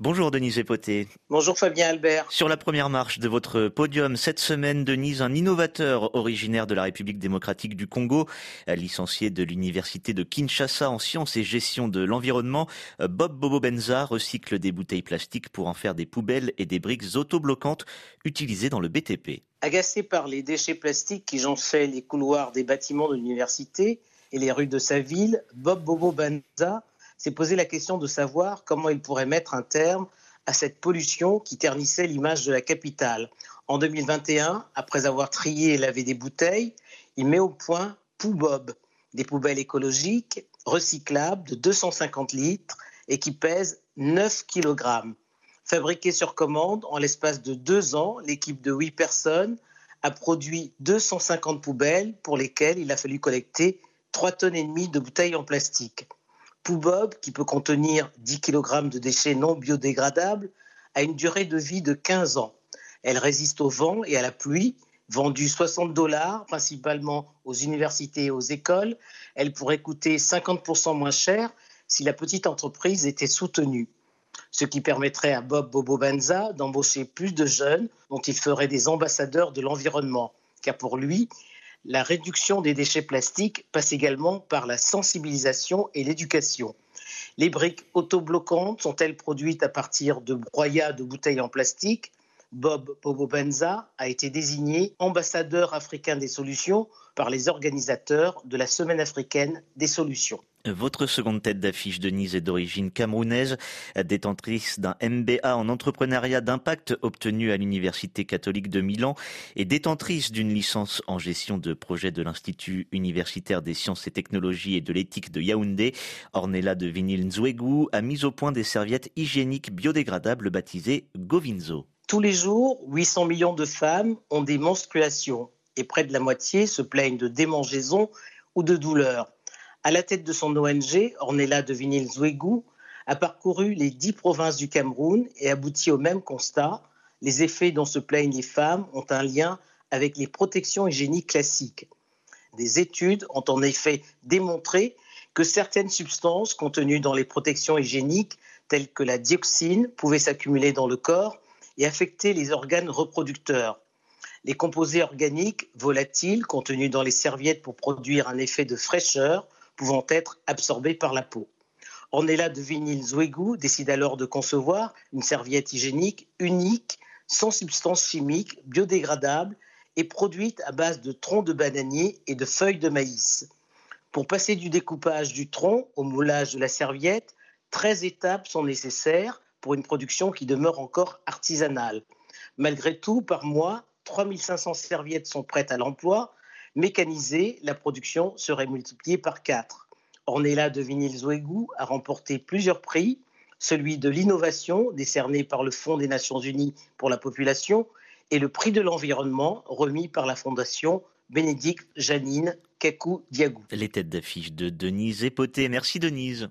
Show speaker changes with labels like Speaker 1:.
Speaker 1: Bonjour Denise Epoté.
Speaker 2: Bonjour Fabien Albert.
Speaker 1: Sur la première marche de votre podium cette semaine, Denise, un innovateur originaire de la République démocratique du Congo, licencié de l'université de Kinshasa en sciences et gestion de l'environnement, Bob Bobo Benza recycle des bouteilles plastiques pour en faire des poubelles et des briques autobloquantes utilisées dans le BTP.
Speaker 2: Agacé par les déchets plastiques qui jonchaient les couloirs des bâtiments de l'université et les rues de sa ville, Bob Bobo Benza s'est posé la question de savoir comment il pourrait mettre un terme à cette pollution qui ternissait l'image de la capitale. En 2021, après avoir trié et lavé des bouteilles, il met au point Poubob, des poubelles écologiques recyclables de 250 litres et qui pèsent 9 kg. Fabriquées sur commande, en l'espace de deux ans, l'équipe de 8 personnes a produit 250 poubelles pour lesquelles il a fallu collecter 3 tonnes et demie de bouteilles en plastique. Poubob, qui peut contenir 10 kg de déchets non biodégradables, a une durée de vie de 15 ans. Elle résiste au vent et à la pluie. Vendue 60 dollars, principalement aux universités et aux écoles, elle pourrait coûter 50% moins cher si la petite entreprise était soutenue. Ce qui permettrait à Bob Bobo Benza d'embaucher plus de jeunes dont il ferait des ambassadeurs de l'environnement. Car pour lui, la réduction des déchets plastiques passe également par la sensibilisation et l'éducation. Les briques autobloquantes sont-elles produites à partir de broyats de bouteilles en plastique? Bob Benza a été désigné ambassadeur africain des solutions par les organisateurs de la Semaine africaine des solutions.
Speaker 1: Votre seconde tête d'affiche, Denise, est d'origine camerounaise, détentrice d'un MBA en entrepreneuriat d'impact obtenu à l'Université catholique de Milan et détentrice d'une licence en gestion de projet de l'Institut universitaire des sciences et technologies et de l'éthique de Yaoundé. Ornella de Vinil Nzwegu a mis au point des serviettes hygiéniques biodégradables baptisées Govinzo.
Speaker 2: Tous les jours, 800 millions de femmes ont des menstruations et près de la moitié se plaignent de démangeaisons ou de douleurs. À la tête de son ONG, Ornella de Vinil Zouégou a parcouru les dix provinces du Cameroun et abouti au même constat. Les effets dont se plaignent les femmes ont un lien avec les protections hygiéniques classiques. Des études ont en effet démontré que certaines substances contenues dans les protections hygiéniques, telles que la dioxine, pouvaient s'accumuler dans le corps et affecter les organes reproducteurs. Les composés organiques volatiles contenus dans les serviettes pour produire un effet de fraîcheur pouvant être absorbés par la peau. Ornella de Vinil Zouégou décide alors de concevoir une serviette hygiénique unique, sans substances chimiques, biodégradable et produite à base de troncs de bananier et de feuilles de maïs. Pour passer du découpage du tronc au moulage de la serviette, 13 étapes sont nécessaires pour une production qui demeure encore artisanale. Malgré tout, par mois, 3500 serviettes sont prêtes à l'emploi, Mécanisée, la production serait multipliée par 4. Ornella de Vinil-Zouégou a remporté plusieurs prix, celui de l'innovation décerné par le Fonds des Nations Unies pour la population et le prix de l'environnement remis par la Fondation Bénédicte Janine Kakou Diagou.
Speaker 1: Les têtes d'affiche de Denise Epoté. Merci Denise.